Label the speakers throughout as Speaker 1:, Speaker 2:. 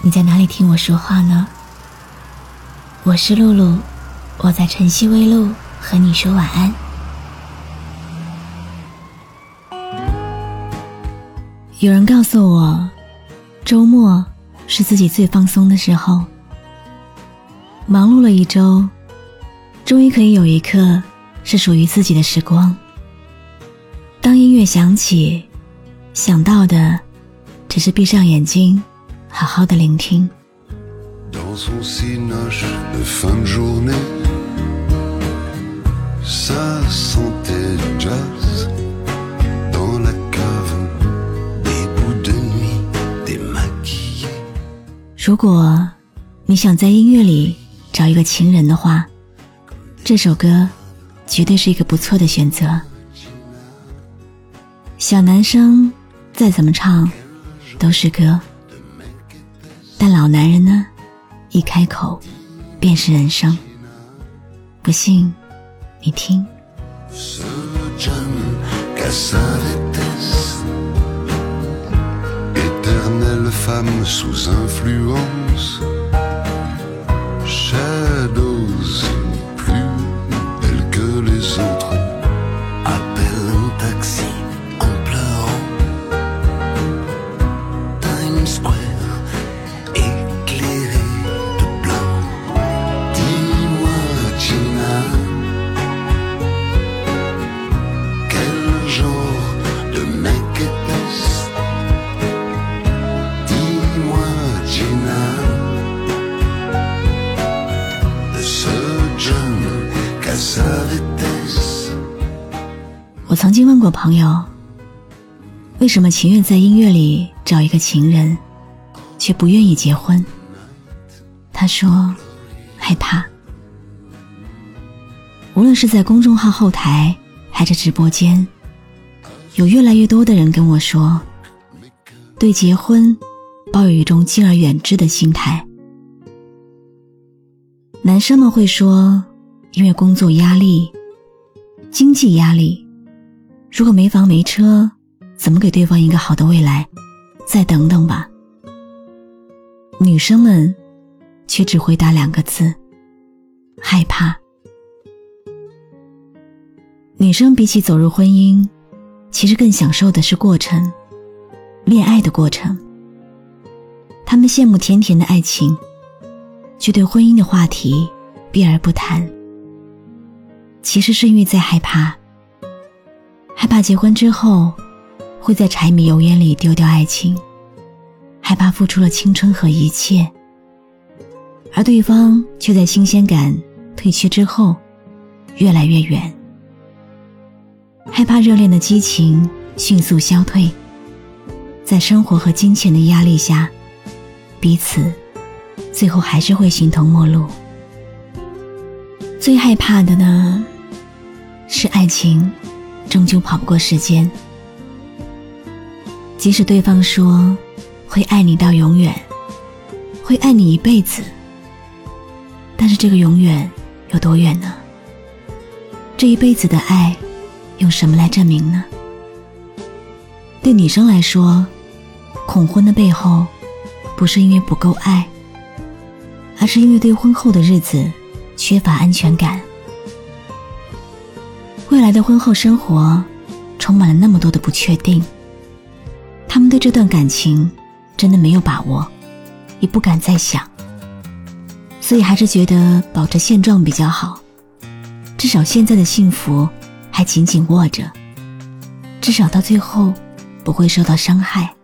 Speaker 1: 你在哪里听我说话呢？我是露露，我在晨曦微露和你说晚安。有人告诉我，周末是自己最放松的时候。忙碌了一周，终于可以有一刻是属于自己的时光。当音乐响起，想到的只是闭上眼睛。好好的聆听。如果你想在音乐里找一个情人的话，这首歌绝对是一个不错的选择。小男生再怎么唱都是歌。但老男人呢，一开口便是人生。不信，你听。曾经问过朋友，为什么情愿在音乐里找一个情人，却不愿意结婚？他说，害怕。无论是在公众号后台，还是直播间，有越来越多的人跟我说，对结婚抱有一种敬而远之的心态。男生们会说，因为工作压力、经济压力。如果没房没车，怎么给对方一个好的未来？再等等吧。女生们却只回答两个字：害怕。女生比起走入婚姻，其实更享受的是过程，恋爱的过程。她们羡慕甜甜的爱情，却对婚姻的话题避而不谈。其实是因为在害怕。害怕结婚之后会在柴米油盐里丢掉爱情，害怕付出了青春和一切，而对方却在新鲜感褪去之后越来越远。害怕热恋的激情迅速消退，在生活和金钱的压力下，彼此最后还是会形同陌路。最害怕的呢，是爱情。终究跑不过时间。即使对方说会爱你到永远，会爱你一辈子，但是这个永远有多远呢？这一辈子的爱，用什么来证明呢？对女生来说，恐婚的背后，不是因为不够爱，而是因为对婚后的日子缺乏安全感。未来的婚后生活，充满了那么多的不确定。他们对这段感情真的没有把握，也不敢再想，所以还是觉得保持现状比较好。至少现在的幸福还紧紧握着，至少到最后不会受到伤害。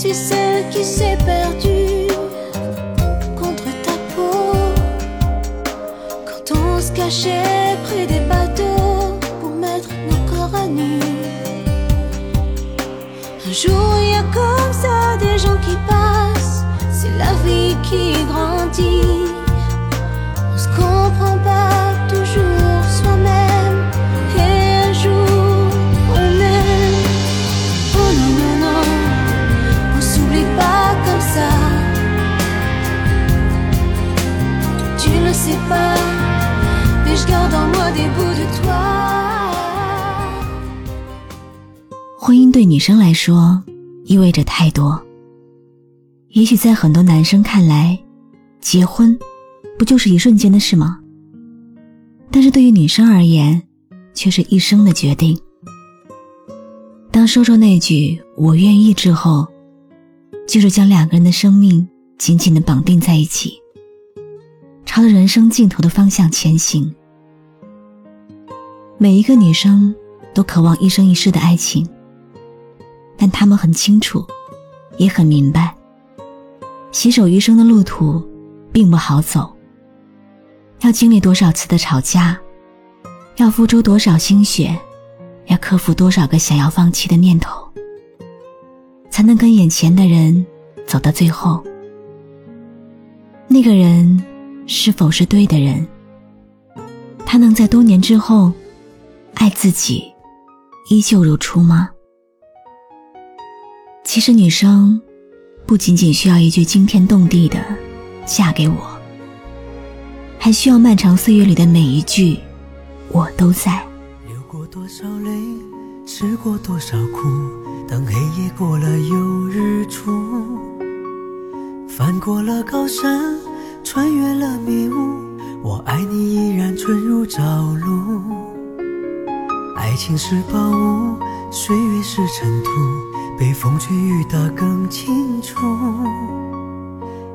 Speaker 2: suis celle qui s'est perdue contre ta peau quand on se cachait près des bateaux pour mettre nos corps à nu. Un jour, il y a comme ça des gens qui passent, c'est la vie qui grandit.
Speaker 1: 婚姻对女生来说意味着太多。也许在很多男生看来，结婚不就是一瞬间的事吗？但是对于女生而言，却是一生的决定。当说出那句“我愿意”之后，就是将两个人的生命紧紧的绑定在一起，朝着人生尽头的方向前行。每一个女生都渴望一生一世的爱情。但他们很清楚，也很明白，携手余生的路途并不好走。要经历多少次的吵架，要付出多少心血，要克服多少个想要放弃的念头，才能跟眼前的人走到最后。那个人是否是对的人？他能在多年之后爱自己，依旧如初吗？其实，女生不仅仅需要一句惊天动地的“嫁给我”，还需要漫长岁月里的每一句“我都在”。
Speaker 3: 流过多少泪，吃过多少苦，当黑夜过了又日出，翻过了高山，穿越了迷雾，我爱你依然纯如朝露。爱情是宝物，岁月是尘土。被风吹雨打更清楚，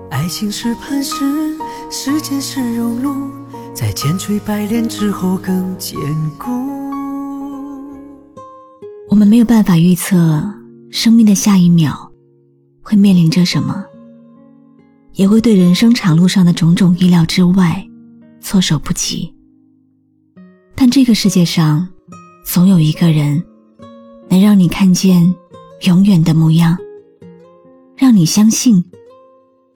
Speaker 3: 爱情是磐石，时间是熔炉，在千锤百炼之后更坚固。
Speaker 1: 我们没有办法预测生命的下一秒会面临着什么，也会对人生长路上的种种意料之外措手不及。但这个世界上，总有一个人能让你看见。永远的模样，让你相信，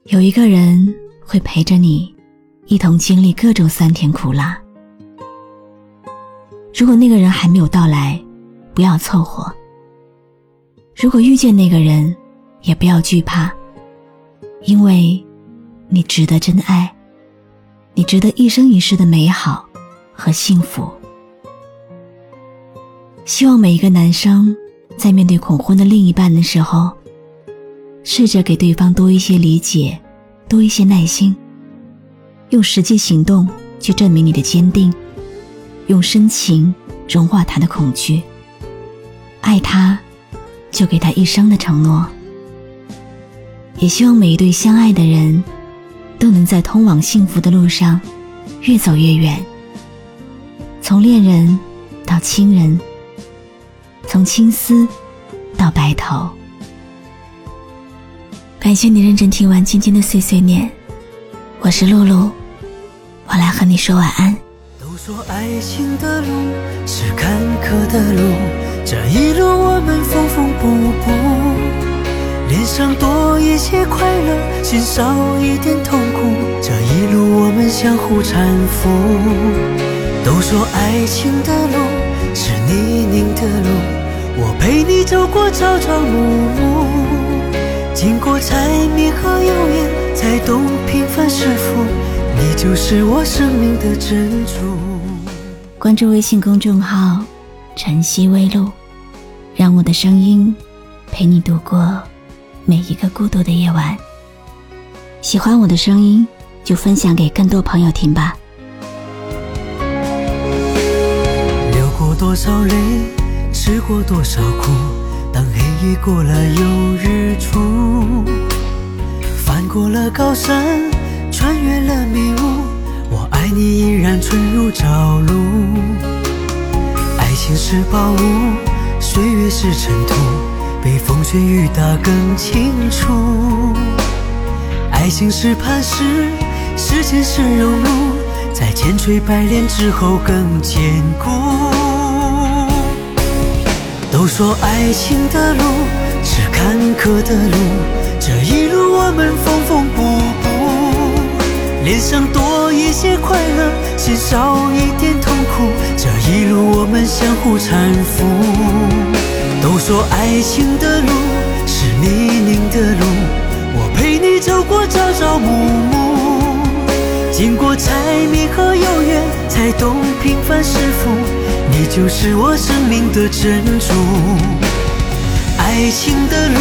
Speaker 1: 有一个人会陪着你，一同经历各种酸甜苦辣。如果那个人还没有到来，不要凑合；如果遇见那个人，也不要惧怕，因为，你值得真爱，你值得一生一世的美好和幸福。希望每一个男生。在面对恐婚的另一半的时候，试着给对方多一些理解，多一些耐心，用实际行动去证明你的坚定，用深情融化他的恐惧。爱他，就给他一生的承诺。也希望每一对相爱的人，都能在通往幸福的路上越走越远，从恋人到亲人。从青丝到白头，感谢你认真听完今天的碎碎念。我是露露，我来和你说晚安。
Speaker 3: 都说爱情的路是坎坷的路，这一路我们缝缝补补，脸上多一些快乐，心少一点痛苦。这一路我们相互搀扶。都说爱情的路是泥泞的路。我陪你走过朝朝暮暮，经过柴米和油盐，才懂平凡是福。你就是我生命的珍珠。
Speaker 1: 关注微信公众号“晨曦微露”，让我的声音陪你度过每一个孤独的夜晚。喜欢我的声音，就分享给更多朋友听吧。
Speaker 3: 流过多少泪？吃过多少苦，当黑夜过了又日出，翻过了高山，穿越了迷雾，我爱你依然纯如朝露。爱情是宝物，岁月是尘土，被风吹雨打更清楚。爱情是磐石，时间是熔炉。在千锤百炼之后更坚固。都说爱情的路是坎坷的路，这一路我们缝缝补补，脸上多一些快乐，心少一点痛苦，这一路我们相互搀扶。都说爱情的路是泥泞的路，我陪你走过朝朝暮暮，经过柴米和油盐，才懂平凡是福。你就是我生命的珍珠。爱情的路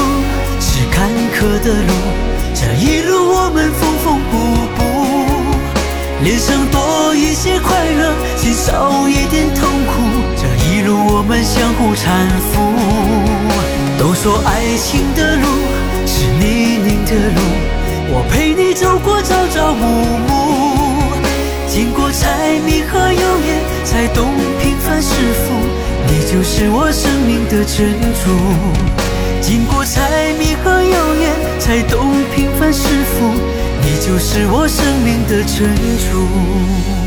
Speaker 3: 是坎坷的路，这一路我们缝缝补补，脸上多一些快乐，心少一点痛苦。这一路我们相互搀扶。都说爱情的路是泥泞的路，我陪你走过朝朝暮暮。经过柴米和油盐，才懂是福。你就是我生命的珍珠。经过柴米和油盐，才懂平凡是福。你就是我生命的珍珠。